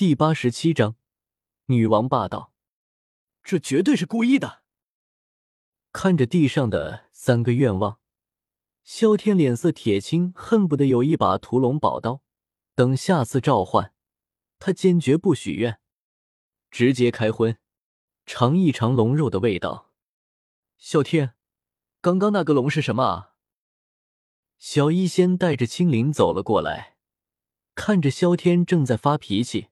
第八十七章，女王霸道。这绝对是故意的。看着地上的三个愿望，萧天脸色铁青，恨不得有一把屠龙宝刀。等下次召唤，他坚决不许愿，直接开荤，尝一尝龙肉的味道。萧天，刚刚那个龙是什么啊？小医仙带着青灵走了过来，看着萧天正在发脾气。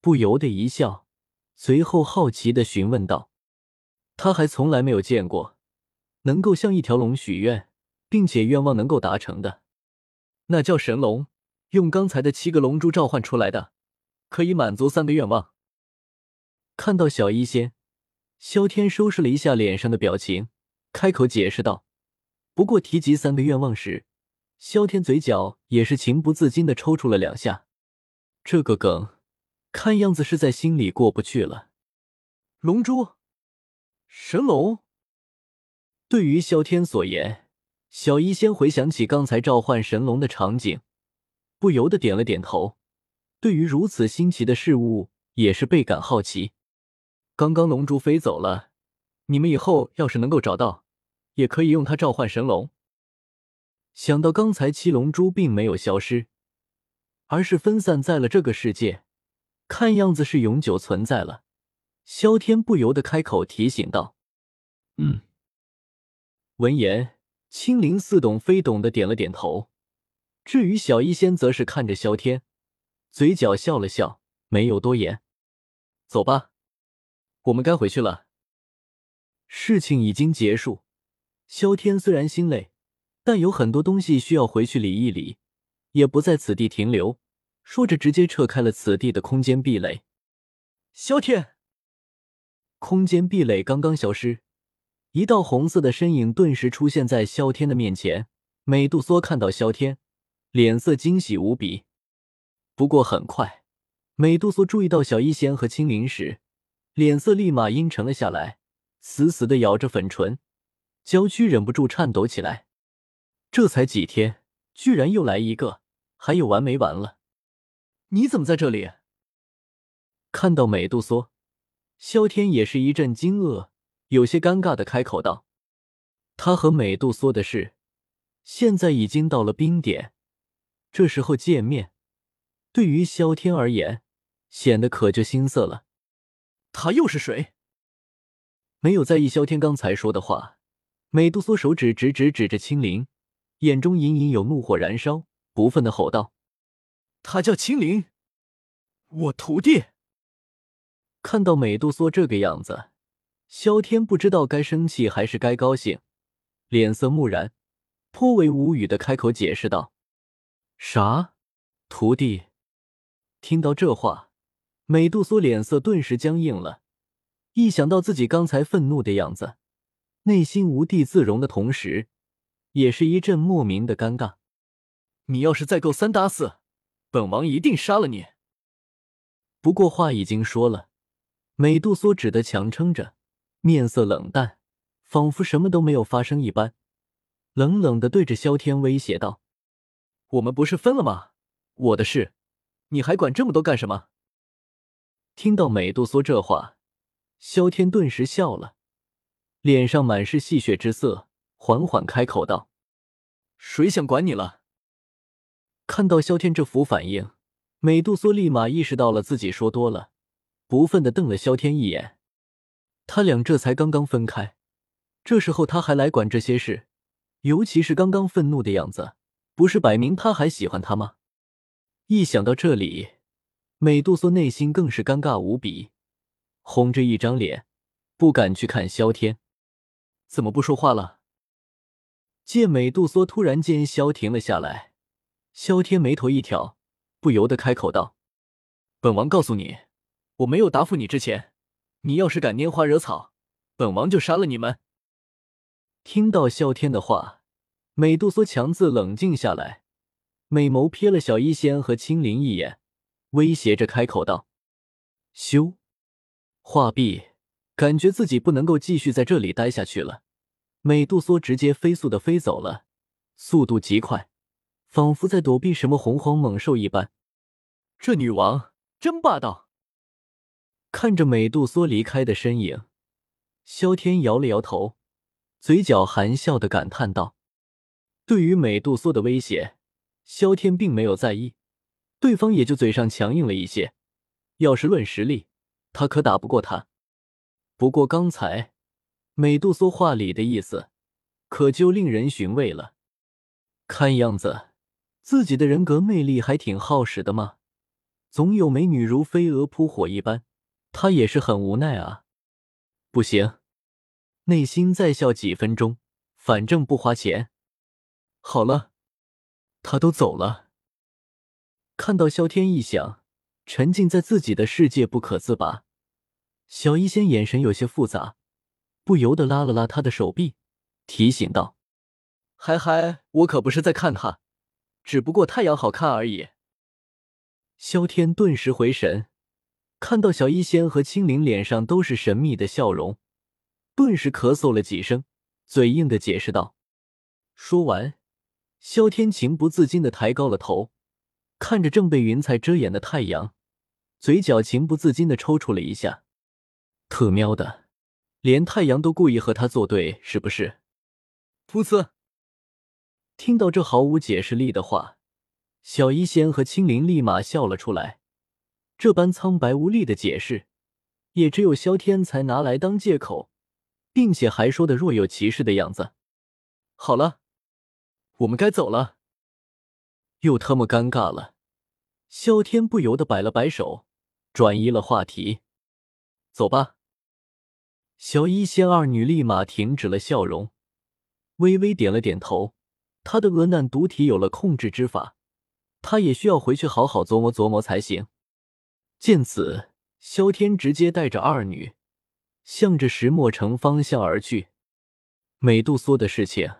不由得一笑，随后好奇的询问道：“他还从来没有见过能够向一条龙许愿，并且愿望能够达成的，那叫神龙，用刚才的七个龙珠召唤出来的，可以满足三个愿望。”看到小医仙，萧天收拾了一下脸上的表情，开口解释道：“不过提及三个愿望时，萧天嘴角也是情不自禁的抽搐了两下，这个梗。”看样子是在心里过不去了。龙珠，神龙。对于萧天所言，小医仙回想起刚才召唤神龙的场景，不由得点了点头。对于如此新奇的事物，也是倍感好奇。刚刚龙珠飞走了，你们以后要是能够找到，也可以用它召唤神龙。想到刚才七龙珠并没有消失，而是分散在了这个世界。看样子是永久存在了，萧天不由得开口提醒道：“嗯。”闻言，青灵似懂非懂的点了点头。至于小医仙，则是看着萧天，嘴角笑了笑，没有多言。走吧，我们该回去了。事情已经结束，萧天虽然心累，但有很多东西需要回去理一理，也不在此地停留。说着，直接撤开了此地的空间壁垒。萧天，空间壁垒刚刚消失，一道红色的身影顿时出现在萧天的面前。美杜莎看到萧天，脸色惊喜无比。不过很快，美杜莎注意到小医仙和青灵时，脸色立马阴沉了下来，死死的咬着粉唇，娇躯忍不住颤抖起来。这才几天，居然又来一个，还有完没完了？你怎么在这里？看到美杜莎，萧天也是一阵惊愕，有些尴尬的开口道：“他和美杜莎的事，现在已经到了冰点，这时候见面，对于萧天而言，显得可就心塞了。他又是谁？”没有在意萧天刚才说的话，美杜莎手指直直指着青灵，眼中隐隐有怒火燃烧，不忿的吼道。他叫青灵，我徒弟。看到美杜莎这个样子，萧天不知道该生气还是该高兴，脸色木然，颇为无语的开口解释道：“啥？徒弟？”听到这话，美杜莎脸色顿时僵硬了，一想到自己刚才愤怒的样子，内心无地自容的同时，也是一阵莫名的尴尬。你要是再够三搭四！本王一定杀了你。不过话已经说了，美杜莎只得强撑着，面色冷淡，仿佛什么都没有发生一般，冷冷的对着萧天威胁道：“我们不是分了吗？我的事，你还管这么多干什么？”听到美杜莎这话，萧天顿时笑了，脸上满是戏谑之色，缓缓开口道：“谁想管你了？”看到萧天这副反应，美杜莎立马意识到了自己说多了，不忿的瞪了萧天一眼。他俩这才刚刚分开，这时候他还来管这些事，尤其是刚刚愤怒的样子，不是摆明他还喜欢他吗？一想到这里，美杜莎内心更是尴尬无比，红着一张脸，不敢去看萧天。怎么不说话了？见美杜莎突然间消停了下来。萧天眉头一挑，不由得开口道：“本王告诉你，我没有答复你之前，你要是敢拈花惹草，本王就杀了你们。”听到萧天的话，美杜莎强自冷静下来，美眸瞥了小医仙和青灵一眼，威胁着开口道：“修！”话毕，感觉自己不能够继续在这里待下去了，美杜莎直接飞速的飞走了，速度极快。仿佛在躲避什么洪荒猛兽一般。这女王真霸道。看着美杜莎离开的身影，萧天摇了摇头，嘴角含笑的感叹道：“对于美杜莎的威胁，萧天并没有在意，对方也就嘴上强硬了一些。要是论实力，他可打不过他。不过刚才美杜莎话里的意思，可就令人寻味了。看样子自己的人格魅力还挺好使的嘛，总有美女如飞蛾扑火一般。”他也是很无奈啊，不行，内心再笑几分钟，反正不花钱。好了，他都走了。看到萧天一想，沉浸在自己的世界不可自拔，小医仙眼神有些复杂，不由得拉了拉他的手臂，提醒道：“嗨嗨，我可不是在看他，只不过太阳好看而已。”萧天顿时回神。看到小医仙和青灵脸上都是神秘的笑容，顿时咳嗽了几声，嘴硬的解释道。说完，萧天情不自禁的抬高了头，看着正被云彩遮掩的太阳，嘴角情不自禁的抽搐了一下。特喵的，连太阳都故意和他作对，是不是？噗呲！听到这毫无解释力的话，小医仙和青灵立马笑了出来。这般苍白无力的解释，也只有萧天才拿来当借口，并且还说的若有其事的样子。好了，我们该走了。又他妈尴尬了，萧天不由得摆了摆手，转移了话题。走吧。小医仙二女立马停止了笑容，微微点了点头。他的鹅难毒体有了控制之法，他也需要回去好好琢磨琢磨才行。见此，萧天直接带着二女，向着石墨城方向而去。美杜莎的事情，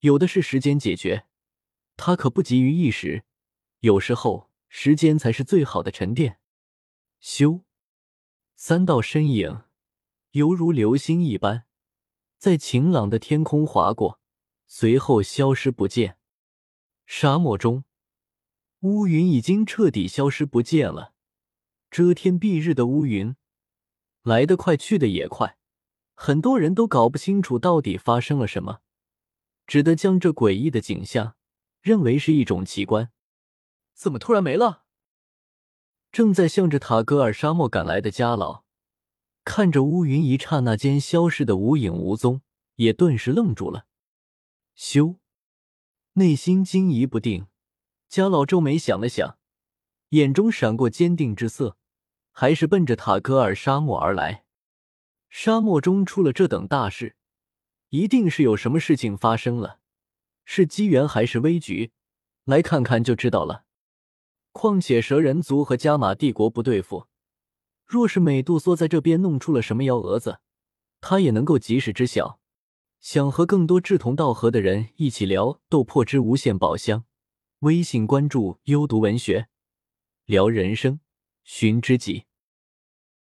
有的是时间解决，他可不急于一时。有时候，时间才是最好的沉淀。咻，三道身影，犹如流星一般，在晴朗的天空划过，随后消失不见。沙漠中，乌云已经彻底消失不见了。遮天蔽日的乌云来得快，去得也快，很多人都搞不清楚到底发生了什么，只得将这诡异的景象认为是一种奇观。怎么突然没了？正在向着塔格尔沙漠赶来的家老，看着乌云一刹那间消失的无影无踪，也顿时愣住了。咻，内心惊疑不定，家老皱眉想了想，眼中闪过坚定之色。还是奔着塔格尔沙漠而来。沙漠中出了这等大事，一定是有什么事情发生了，是机缘还是危局？来看看就知道了。况且蛇人族和加玛帝国不对付，若是美杜莎在这边弄出了什么幺蛾子，他也能够及时知晓。想和更多志同道合的人一起聊《斗破之无限宝箱》，微信关注“幽读文学”，聊人生。寻知己。